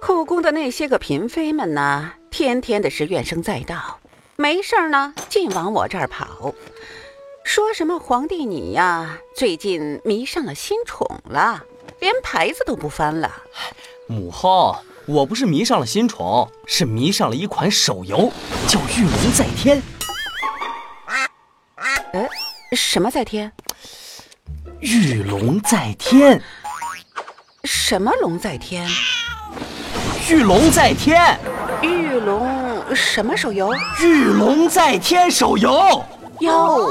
后宫的那些个嫔妃们呢，天天的是怨声载道，没事儿呢尽往我这儿跑，说什么皇帝你呀，最近迷上了新宠了，连牌子都不翻了。母后，我不是迷上了新宠，是迷上了一款手游，叫《御龙在天》。呃，什么在天？御龙在天？什么龙在天？御龙在天？御龙什么手游？御龙在天手游。哟，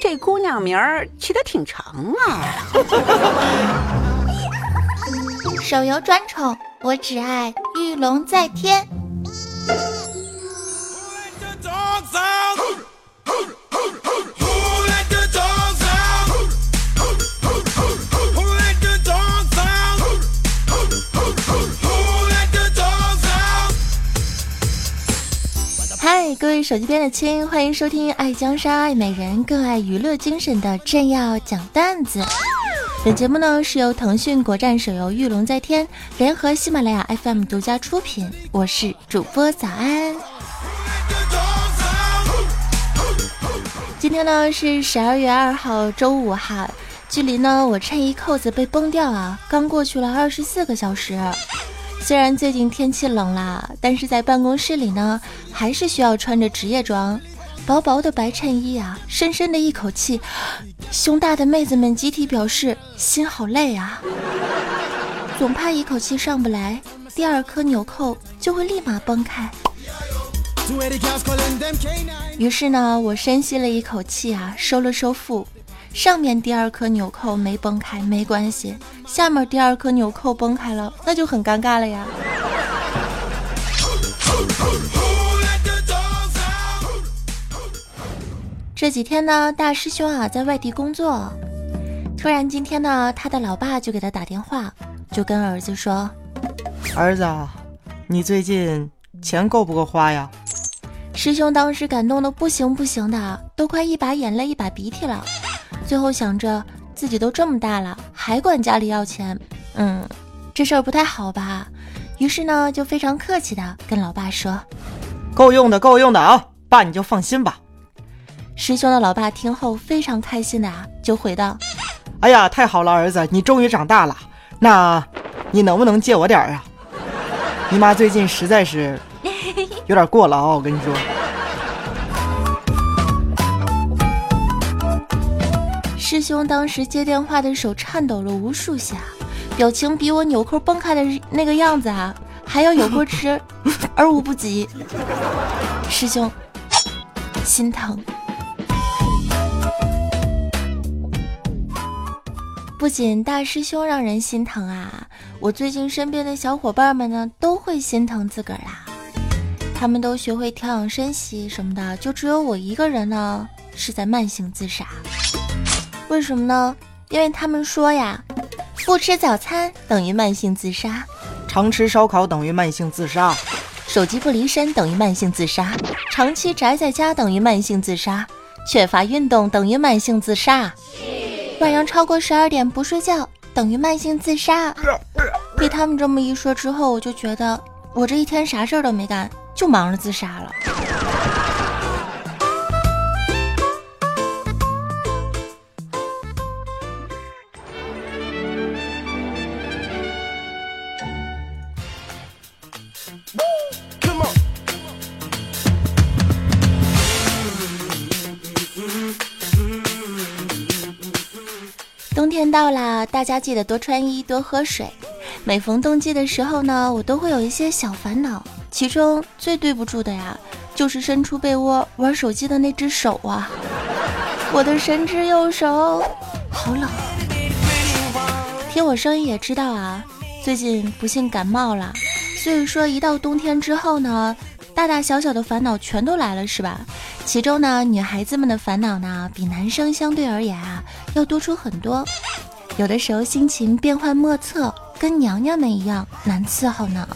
这姑娘名儿起得挺长啊。手游专宠，我只爱御龙在天。位手机边的亲，欢迎收听《爱江山爱美人更爱娱乐精神》的朕要讲段子。本节目呢是由腾讯国战手游《御龙在天》联合喜马拉雅 FM 独家出品，我是主播早安。今天呢是十二月二号周五哈，距离呢我衬衣扣子被崩掉啊，刚过去了二十四个小时。虽然最近天气冷啦，但是在办公室里呢，还是需要穿着职业装。薄薄的白衬衣啊，深深的一口气，胸大的妹子们集体表示心好累啊，总怕一口气上不来，第二颗纽扣就会立马崩开。于是呢，我深吸了一口气啊，收了收腹，上面第二颗纽扣没崩开没关系，下面第二颗纽扣崩开了，那就很尴尬了呀。这几天呢，大师兄啊在外地工作，突然今天呢，他的老爸就给他打电话，就跟儿子说：“儿子，你最近钱够不够花呀？”师兄当时感动的不行不行的，都快一把眼泪一把鼻涕了。最后想着自己都这么大了，还管家里要钱，嗯，这事儿不太好吧？于是呢，就非常客气的跟老爸说：“够用的，够用的啊，爸你就放心吧。”师兄的老爸听后非常开心的啊，就回道：“哎呀，太好了，儿子，你终于长大了。那，你能不能借我点儿啊？你妈最近实在是有点过了啊，我跟你说。”师兄当时接电话的手颤抖了无数下，表情比我纽扣崩开的那个样子啊还要有过之 而无不及。师兄心疼。不仅大师兄让人心疼啊，我最近身边的小伙伴们呢都会心疼自个儿啦。他们都学会调养身息什么的，就只有我一个人呢是在慢性自杀。为什么呢？因为他们说呀，不吃早餐等于慢性自杀，常吃烧烤等于慢性自杀，手机不离身等于慢性自杀，长期宅在家等于慢性自杀，缺乏运动等于慢性自杀。晚上超过十二点不睡觉等于慢性自杀。被他们这么一说之后，我就觉得我这一天啥事儿都没干，就忙着自杀了。冬天到了，大家记得多穿衣，多喝水。每逢冬季的时候呢，我都会有一些小烦恼，其中最对不住的呀，就是伸出被窝玩手机的那只手啊！我的神之右手，好冷。听我声音也知道啊，最近不幸感冒了，所以说一到冬天之后呢。大大小小的烦恼全都来了，是吧？其中呢，女孩子们的烦恼呢，比男生相对而言啊，要多出很多。有的时候心情变幻莫测，跟娘娘们一样难伺候呢。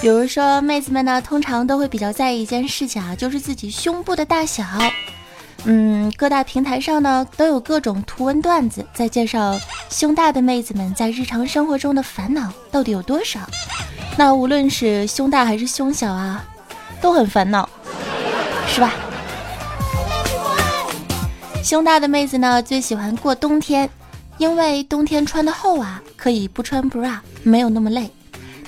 比如说，妹子们呢，通常都会比较在意一件事情啊，就是自己胸部的大小。嗯，各大平台上呢都有各种图文段子在介绍胸大的妹子们在日常生活中的烦恼到底有多少。那无论是胸大还是胸小啊，都很烦恼，是吧？胸大的妹子呢最喜欢过冬天，因为冬天穿的厚啊，可以不穿 bra，没有那么累。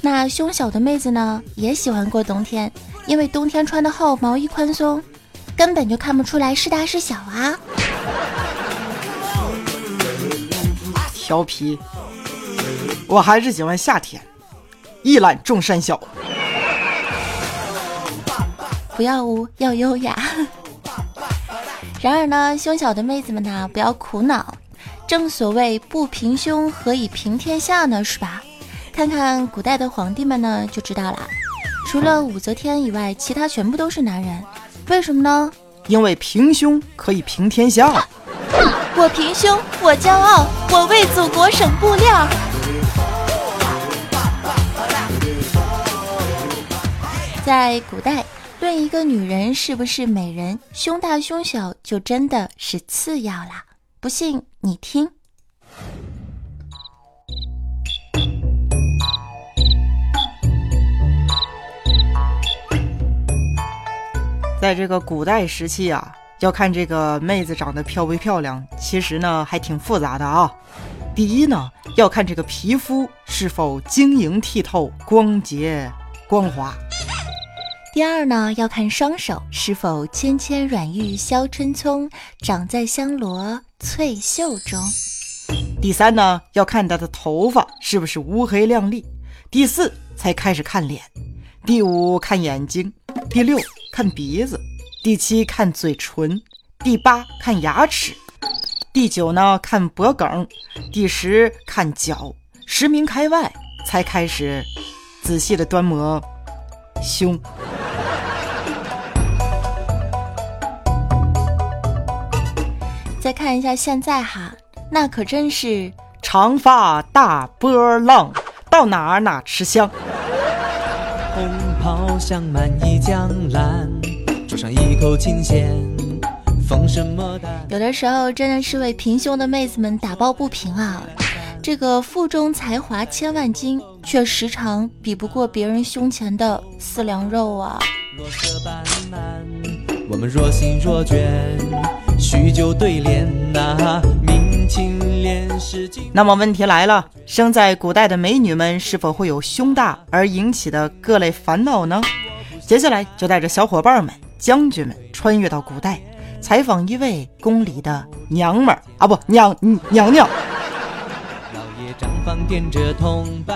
那胸小的妹子呢也喜欢过冬天，因为冬天穿的厚，毛衣宽松。根本就看不出来是大是小啊！调皮，我还是喜欢夏天，一览众山小。不要污，要优雅。然而呢，胸小的妹子们呢，不要苦恼。正所谓不平胸，何以平天下呢？是吧？看看古代的皇帝们呢，就知道了。除了武则天以外，其他全部都是男人。为什么呢？因为平胸可以平天下。我平胸，我骄傲，我为祖国省布料。在古代，论一个女人是不是美人，胸大胸小就真的是次要啦。不信你听。在这个古代时期啊，要看这个妹子长得漂不漂亮，其实呢还挺复杂的啊。第一呢，要看这个皮肤是否晶莹剔透、光洁光滑；第二呢，要看双手是否纤纤软玉削春葱，长在香罗翠袖中；第三呢，要看她的头发是不是乌黑亮丽；第四才开始看脸；第五看眼睛；第六。看鼻子，第七看嘴唇，第八看牙齿，第九呢看脖梗，第十看脚，十名开外才开始仔细的端摩胸。再看一下现在哈，那可真是长发大波浪，到哪儿哪吃香。红袍香满溢江南，桌上一口琴弦，风声莫淡。有的时候真的是为平胸的妹子们打抱不平啊！这个腹中才华千万斤，却时常比不过别人胸前的四两肉啊！我们若心若倦，许久对联呐，明清莲诗那么问题来了，生在古代的美女们是否会有胸大而引起的各类烦恼呢？接下来就带着小伙伴们、将军们穿越到古代，采访一位宫里的娘们儿啊，不娘娘娘。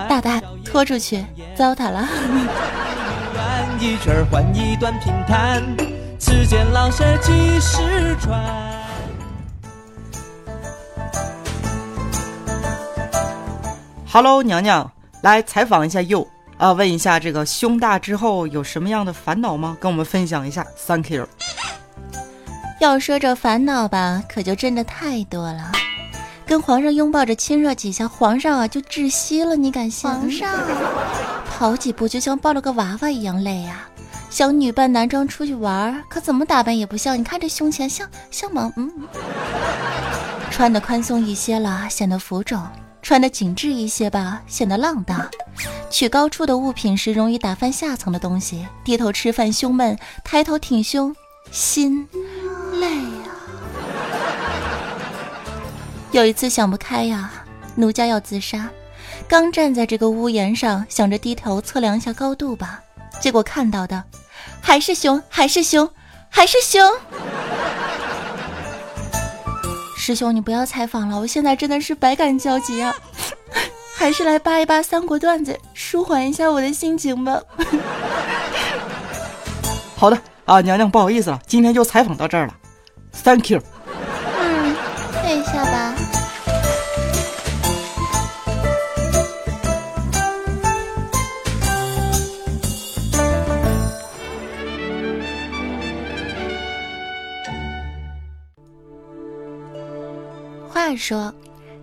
大大拖出去，糟蹋了。只见老舍几十传。Hello，娘娘，来采访一下又啊，问一下这个胸大之后有什么样的烦恼吗？跟我们分享一下。Thank you。要说这烦恼吧，可就真的太多了。跟皇上拥抱着亲热几下，皇上啊就窒息了，你敢信？皇上跑几步就像抱了个娃娃一样累啊。想女扮男装出去玩，可怎么打扮也不像。你看这胸前像像吗？嗯，穿的宽松一些了，显得浮肿；穿的紧致一些吧，显得浪荡。取高处的物品时容易打翻下层的东西。低头吃饭胸闷，抬头挺胸心累啊。有一次想不开呀，奴家要自杀，刚站在这个屋檐上，想着低头测量一下高度吧，结果看到的。还是胸，还是胸，还是胸。师兄，你不要采访了，我现在真的是百感交集啊，还是来扒一扒三国段子，舒缓一下我的心情吧。好的啊，娘娘不好意思了，今天就采访到这儿了，Thank you。嗯，退一下吧。说，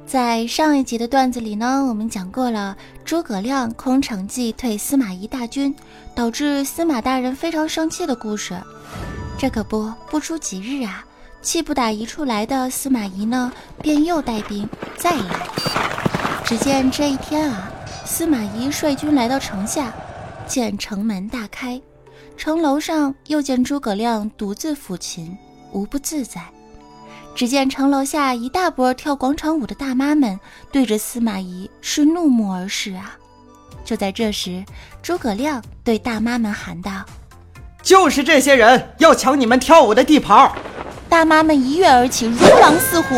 在上一集的段子里呢，我们讲过了诸葛亮空城计退司马懿大军，导致司马大人非常生气的故事。这可不，不出几日啊，气不打一处来的司马懿呢，便又带兵再来。只见这一天啊，司马懿率军来到城下，见城门大开，城楼上又见诸葛亮独自抚琴，无不自在。只见城楼下一大波跳广场舞的大妈们，对着司马懿是怒目而视啊！就在这时，诸葛亮对大妈们喊道：“就是这些人要抢你们跳舞的地盘！”大妈们一跃而起，如狼似虎。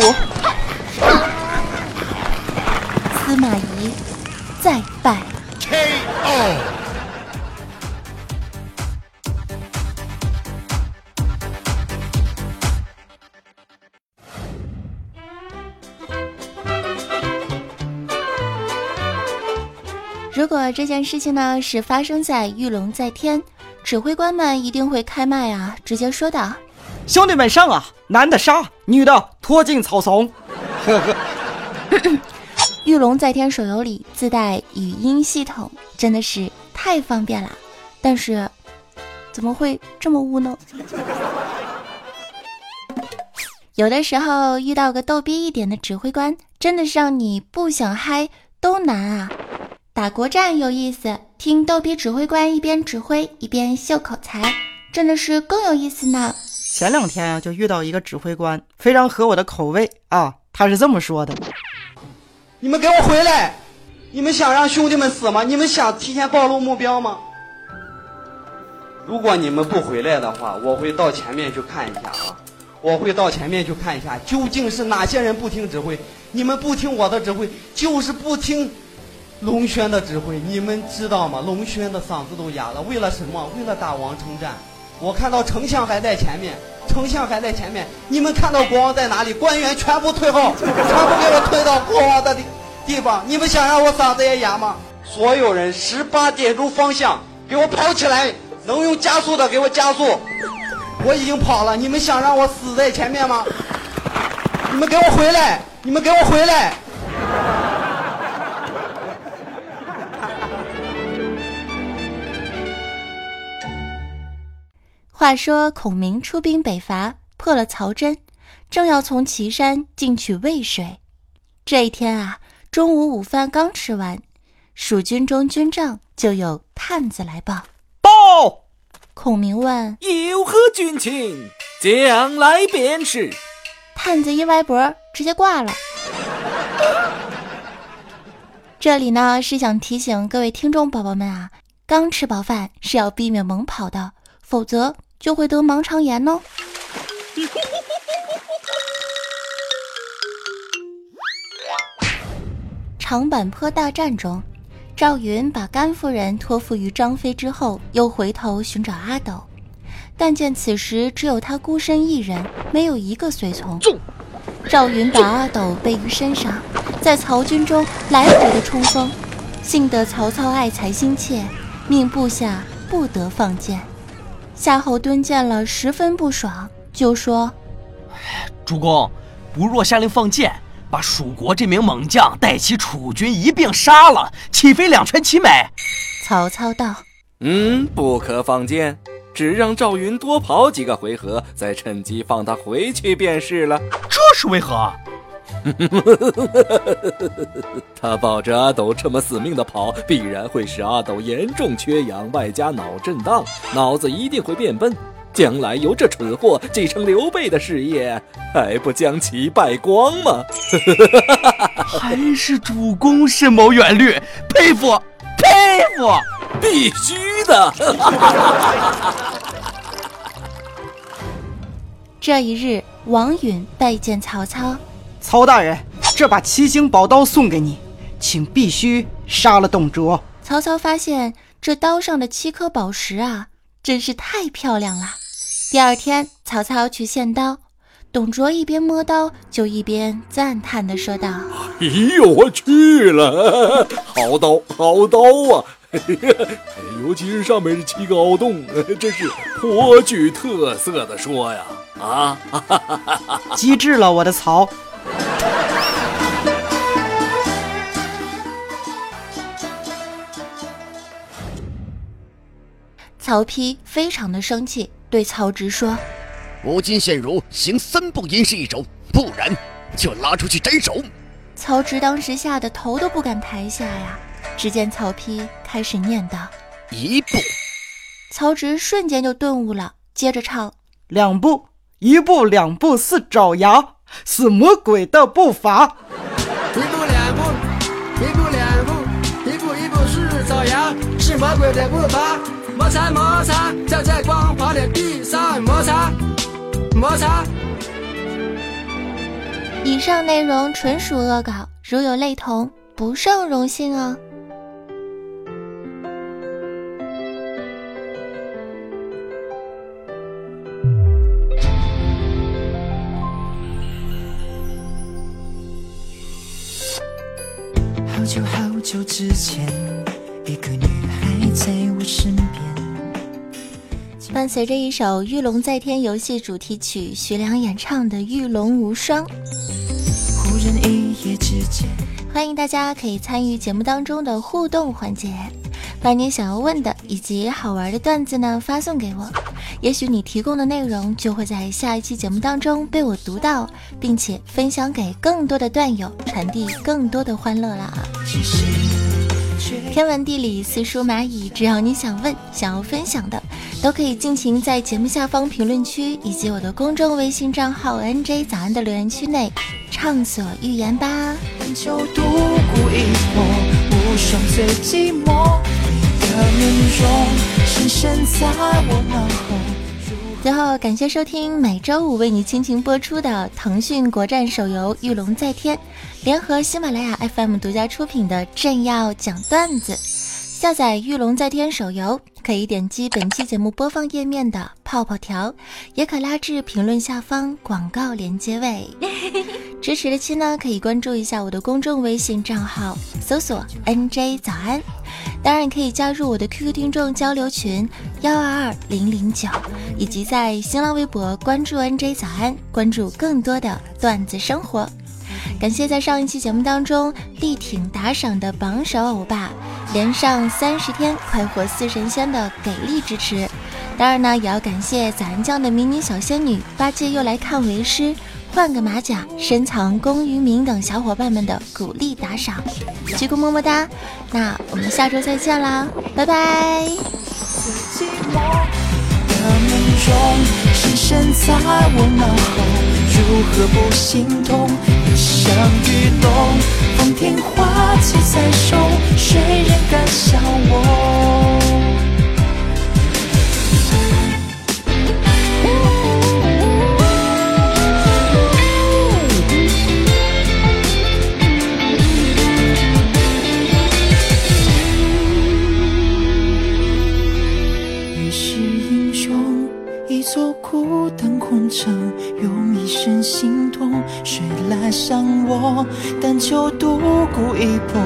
司马懿再败。如果这件事情呢是发生在玉龙在天，指挥官们一定会开麦啊，直接说道：“兄弟们上啊，男的杀，女的拖进草丛。”呵呵。玉龙在天手游里自带语音系统，真的是太方便了。但是，怎么会这么污呢？有的时候遇到个逗逼一点的指挥官，真的是让你不想嗨都难啊。打国战有意思，听逗比指挥官一边指挥一边秀口才，真的是更有意思呢。前两天啊，就遇到一个指挥官，非常合我的口味啊。他是这么说的：“你们给我回来！你们想让兄弟们死吗？你们想提前暴露目标吗？如果你们不回来的话，我会到前面去看一下啊！我会到前面去看一下，究竟是哪些人不听指挥？你们不听我的指挥，就是不听。”龙轩的指挥，你们知道吗？龙轩的嗓子都哑了。为了什么？为了打王城战。我看到丞相还在前面，丞相还在前面。你们看到国王在哪里？官员全部退后，全部给我退到国王的地地方。你们想让我嗓子也哑吗？所有人，十八点钟方向，给我跑起来！能用加速的给我加速。我已经跑了，你们想让我死在前面吗？你们给我回来！你们给我回来！话说孔明出兵北伐，破了曹真，正要从岐山进取渭水。这一天啊，中午午饭刚吃完，蜀军中军帐就有探子来报。报，孔明问：“有何军情？将来便是。”探子一歪脖，直接挂了。这里呢是想提醒各位听众宝宝们啊，刚吃饱饭是要避免猛跑的，否则。就会得盲肠炎哦。长坂坡大战中，赵云把甘夫人托付于张飞之后，又回头寻找阿斗，但见此时只有他孤身一人，没有一个随从。赵云把阿斗背于身上，在曹军中来回的冲锋，幸得曹操爱才心切，命部下不得放箭。夏侯惇见了，十分不爽，就说：“主公，不若下令放箭，把蜀国这名猛将带其楚军一并杀了，岂非两全其美？”曹操道：“嗯，不可放箭，只让赵云多跑几个回合，再趁机放他回去便是了。这是为何？” 他抱着阿斗这么死命的跑，必然会使阿斗严重缺氧，外加脑震荡，脑子一定会变笨。将来由这蠢货继承刘备的事业，还不将其败光吗？还是主公深谋远虑，佩服佩服！必须的。这一日，王允拜见曹操。曹大人，这把七星宝刀送给你，请必须杀了董卓。曹操发现这刀上的七颗宝石啊，真是太漂亮了。第二天，曹操去献刀，董卓一边摸刀，就一边赞叹地说道：“哎呦我去了，好刀，好刀啊！尤其是上面这七个凹洞，真是颇具特色的说呀！啊，机智了，我的曹。”曹丕非常的生气，对曹植说：“吾今现如行三步吟诗一首，不然就拉出去斩首。曹植当时吓得头都不敢抬下呀。只见曹丕开始念道：“一步。”曹植瞬间就顿悟了，接着唱：“两步，一步两步似爪牙，似魔鬼的步伐。一步两步，一步两步，一步一步似爪牙，是魔鬼的步伐。摩擦摩擦，在在光滑的地上摩擦摩擦。”以上内容纯属恶搞，如有类同，不胜荣幸哦。好久好久之前，一个女孩在我身边。伴随着一首《御龙在天》游戏主题曲，徐良演唱的《御龙无双》。忽然一夜之间，欢迎大家可以参与节目当中的互动环节，把你想要问的以及好玩的段子呢发送给我。也许你提供的内容就会在下一期节目当中被我读到，并且分享给更多的段友，传递更多的欢乐啦！天文地理四书蚂蚁，只要你想问、想要分享的，都可以尽情在节目下方评论区以及我的公众微信账号 NJ 早安的留言区内畅所欲言吧。最后，感谢收听每周五为你倾情播出的腾讯国战手游《御龙在天》，联合喜马拉雅 FM 独家出品的《朕要讲段子》。下载《御龙在天》手游，可以点击本期节目播放页面的泡泡条，也可拉至评论下方广告连接位。支持的亲呢，可以关注一下我的公众微信账号，搜索 “nj 早安”。当然可以加入我的 QQ 听众交流群幺二二零零九，以及在新浪微博关注 NJ 早安，关注更多的段子生活。感谢在上一期节目当中力挺打赏的榜首欧巴，连上三十天快活四神仙的给力支持。当然呢，也要感谢早安酱的迷你小仙女八戒又来看为师。换个马甲，深藏功与名等小伙伴们的鼓励打赏，鞠躬么么哒。那我们下周再见啦，拜拜。梦中深深在我脑如何不心痛？一想雨东，风天花起在手，谁人敢笑我？但求独孤一搏，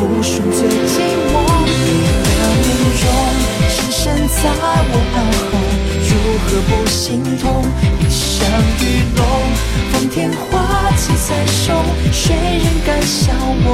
无双最寂寞。你的面容深深在我脑后，如何不心痛？一生玉龙，方天画戟在手，谁人敢笑我？